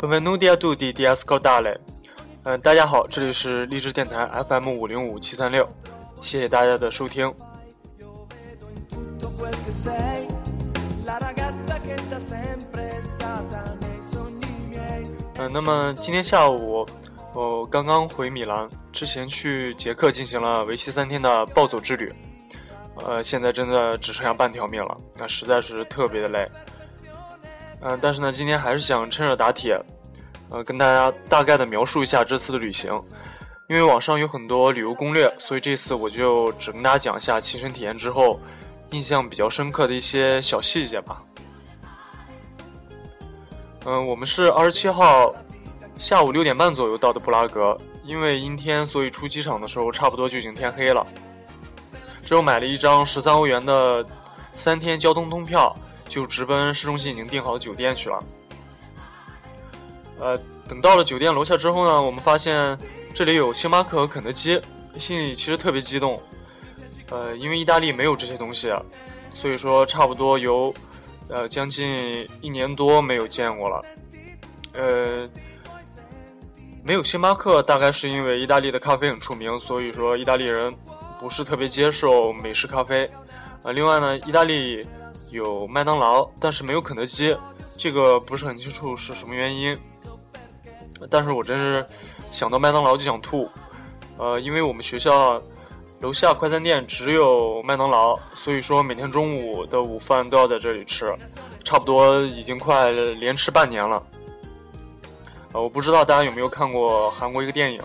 Benvenuti a tutti di ascoltare。嗯，大家好，这里是励志电台 FM 五零五七三六，谢谢大家的收听。嗯，那么今天下午我刚刚回米兰，之前去捷克进行了为期三天的暴走之旅。呃，现在真的只剩下半条命了，那实在是特别的累。嗯，但是呢，今天还是想趁热打铁，呃，跟大家大概的描述一下这次的旅行。因为网上有很多旅游攻略，所以这次我就只跟大家讲一下亲身体验之后印象比较深刻的一些小细节吧。嗯，我们是二十七号下午六点半左右到的布拉格，因为阴天，所以出机场的时候差不多就已经天黑了。之后买了一张十三欧元的三天交通通票，就直奔市中心已经订好的酒店去了。呃，等到了酒店楼下之后呢，我们发现这里有星巴克和肯德基，心里其实特别激动。呃，因为意大利没有这些东西，所以说差不多有呃将近一年多没有见过了。呃，没有星巴克，大概是因为意大利的咖啡很出名，所以说意大利人。不是特别接受美式咖啡，呃，另外呢，意大利有麦当劳，但是没有肯德基，这个不是很清楚是什么原因。但是我真是想到麦当劳就想吐，呃，因为我们学校楼下快餐店只有麦当劳，所以说每天中午的午饭都要在这里吃，差不多已经快连吃半年了。呃，我不知道大家有没有看过韩国一个电影，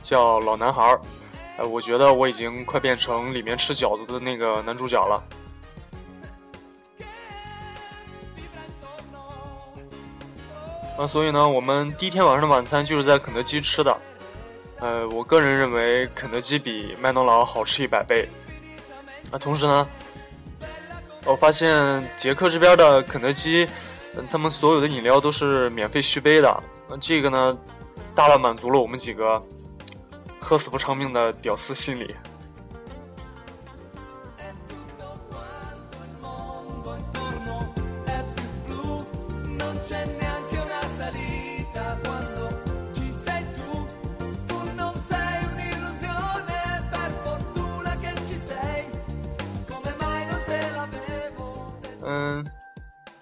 叫《老男孩》。呃，我觉得我已经快变成里面吃饺子的那个男主角了。那所以呢，我们第一天晚上的晚餐就是在肯德基吃的。呃，我个人认为肯德基比麦当劳好吃一百倍。啊，同时呢，我发现捷克这边的肯德基，他们所有的饮料都是免费续杯的。那这个呢，大大满足了我们几个。喝死不偿命的屌丝心理。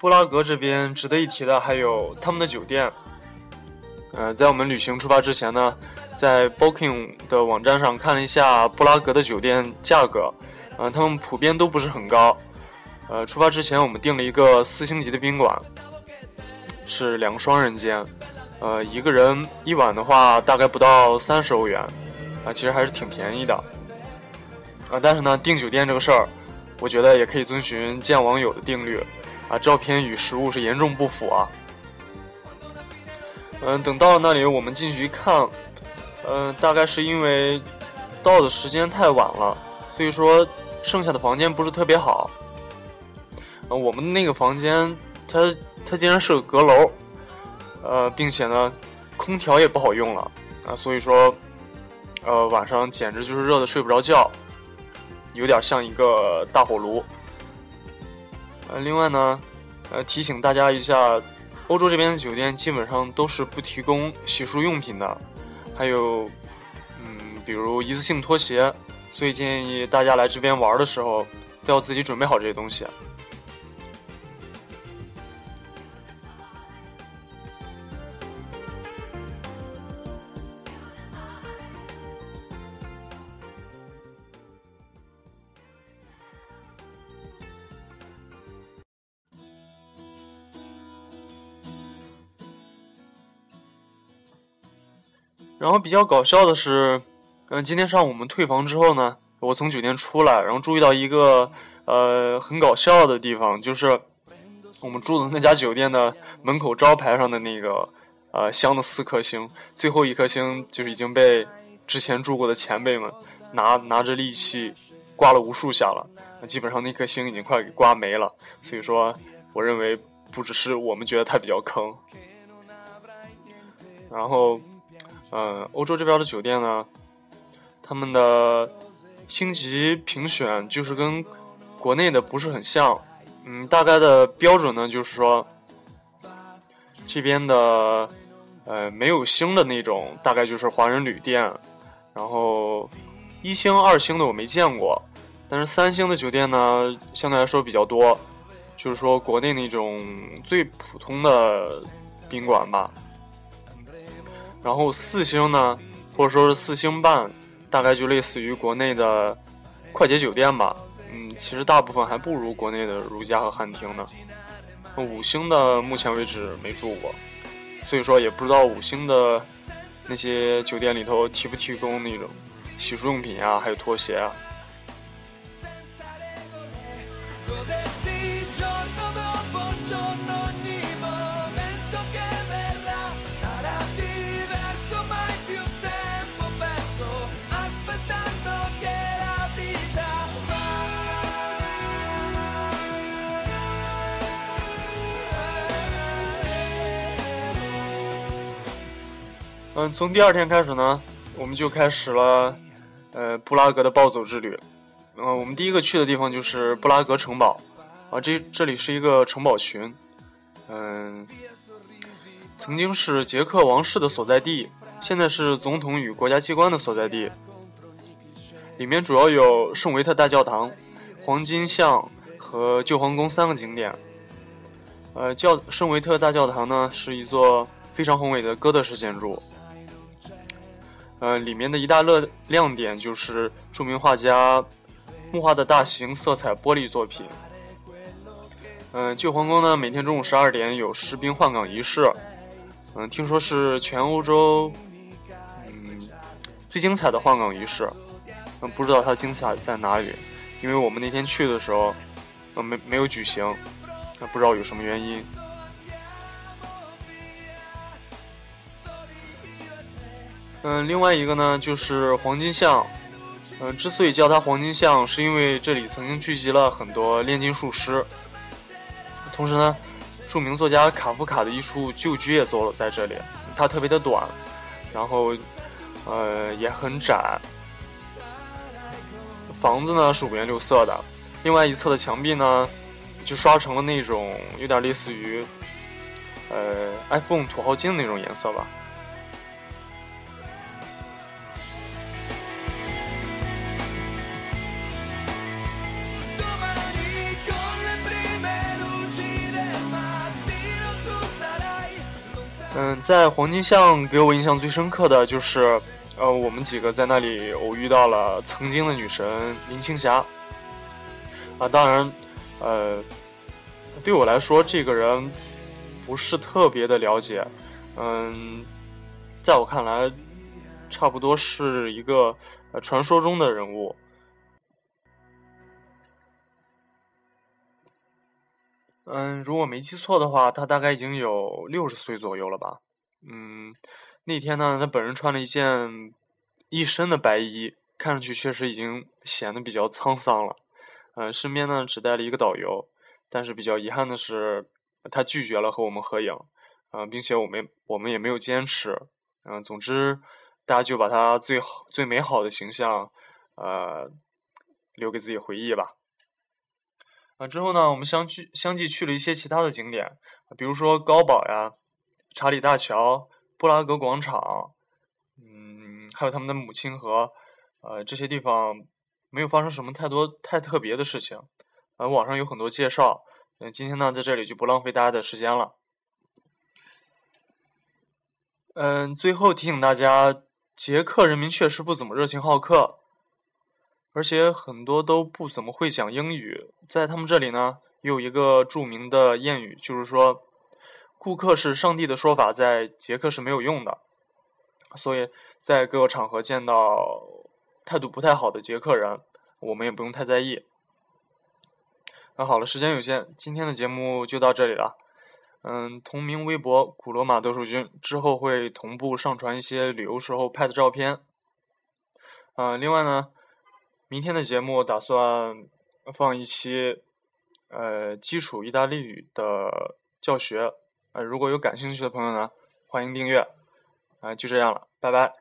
布拉格这边值得一提的还有他们的酒店。呃，在我们旅行出发之前呢。在 Booking 的网站上看了一下布拉格的酒店价格，呃，他们普遍都不是很高。呃，出发之前我们订了一个四星级的宾馆，是两个双人间，呃，一个人一晚的话大概不到三十欧元，啊，其实还是挺便宜的。啊，但是呢，订酒店这个事儿，我觉得也可以遵循见网友的定律，啊，照片与实物是严重不符啊。嗯，等到了那里，我们进去一看。嗯，大概是因为到的时间太晚了，所以说剩下的房间不是特别好。呃，我们那个房间，它它竟然是个阁楼，呃，并且呢，空调也不好用了啊，所以说，呃，晚上简直就是热的睡不着觉，有点像一个大火炉。呃，另外呢，呃，提醒大家一下，欧洲这边的酒店基本上都是不提供洗漱用品的。还有，嗯，比如一次性拖鞋，所以建议大家来这边玩的时候，都要自己准备好这些东西。然后比较搞笑的是，嗯，今天上午我们退房之后呢，我从酒店出来，然后注意到一个呃很搞笑的地方，就是我们住的那家酒店的门口招牌上的那个呃镶的四颗星，最后一颗星就是已经被之前住过的前辈们拿拿着利器刮了无数下了，基本上那颗星已经快给刮没了。所以说，我认为不只是我们觉得它比较坑，然后。呃，欧洲这边的酒店呢，他们的星级评选就是跟国内的不是很像。嗯，大概的标准呢，就是说这边的呃，没有星的那种，大概就是华人旅店。然后一星、二星的我没见过，但是三星的酒店呢，相对来说比较多。就是说国内那种最普通的宾馆吧。然后四星呢，或者说是四星半，大概就类似于国内的快捷酒店吧。嗯，其实大部分还不如国内的如家和汉庭呢。五星的目前为止没住过。所以说也不知道五星的那些酒店里头提不提供那种洗漱用品啊，还有拖鞋啊。嗯，从第二天开始呢，我们就开始了，呃，布拉格的暴走之旅。嗯，我们第一个去的地方就是布拉格城堡，啊，这这里是一个城堡群，嗯，曾经是捷克王室的所在地，现在是总统与国家机关的所在地。里面主要有圣维特大教堂、黄金像和旧皇宫三个景点。呃，教圣维特大教堂呢，是一座非常宏伟的哥德式建筑。呃，里面的一大乐亮点就是著名画家木画的大型色彩玻璃作品。嗯，旧皇宫呢，每天中午十二点有士兵换岗仪式。嗯，听说是全欧洲嗯最精彩的换岗仪式。嗯，不知道它精彩在哪里，因为我们那天去的时候，呃，没没有举行，不知道有什么原因。嗯，另外一个呢，就是黄金巷。嗯，之所以叫它黄金巷，是因为这里曾经聚集了很多炼金术师。同时呢，著名作家卡夫卡的一处旧居也坐落在这里。它特别的短，然后，呃，也很窄。房子呢是五颜六色的，另外一侧的墙壁呢，就刷成了那种有点类似于，呃，iPhone 土豪金的那种颜色吧。嗯，在黄金巷给我印象最深刻的就是，呃，我们几个在那里偶遇到了曾经的女神林青霞。啊，当然，呃，对我来说，这个人不是特别的了解。嗯，在我看来，差不多是一个传说中的人物。嗯，如果没记错的话，他大概已经有六十岁左右了吧。嗯，那天呢，他本人穿了一件一身的白衣，看上去确实已经显得比较沧桑了。嗯，身边呢只带了一个导游，但是比较遗憾的是，他拒绝了和我们合影。嗯，并且我们我们也没有坚持。嗯，总之，大家就把他最好最美好的形象，呃，留给自己回忆吧。啊，之后呢，我们相去相继去了一些其他的景点，比如说高堡呀、查理大桥、布拉格广场，嗯，还有他们的母亲河，呃，这些地方没有发生什么太多太特别的事情，呃，网上有很多介绍，嗯，今天呢在这里就不浪费大家的时间了。嗯，最后提醒大家，捷克人民确实不怎么热情好客。而且很多都不怎么会讲英语，在他们这里呢，有一个著名的谚语，就是说“顾客是上帝”的说法，在捷克是没有用的。所以在各个场合见到态度不太好的捷克人，我们也不用太在意。那好了，时间有限，今天的节目就到这里了。嗯，同名微博“古罗马斗兽君”之后会同步上传一些旅游时候拍的照片。嗯，另外呢。明天的节目打算放一期，呃，基础意大利语的教学，呃，如果有感兴趣的朋友呢，欢迎订阅，啊，就这样了，拜拜。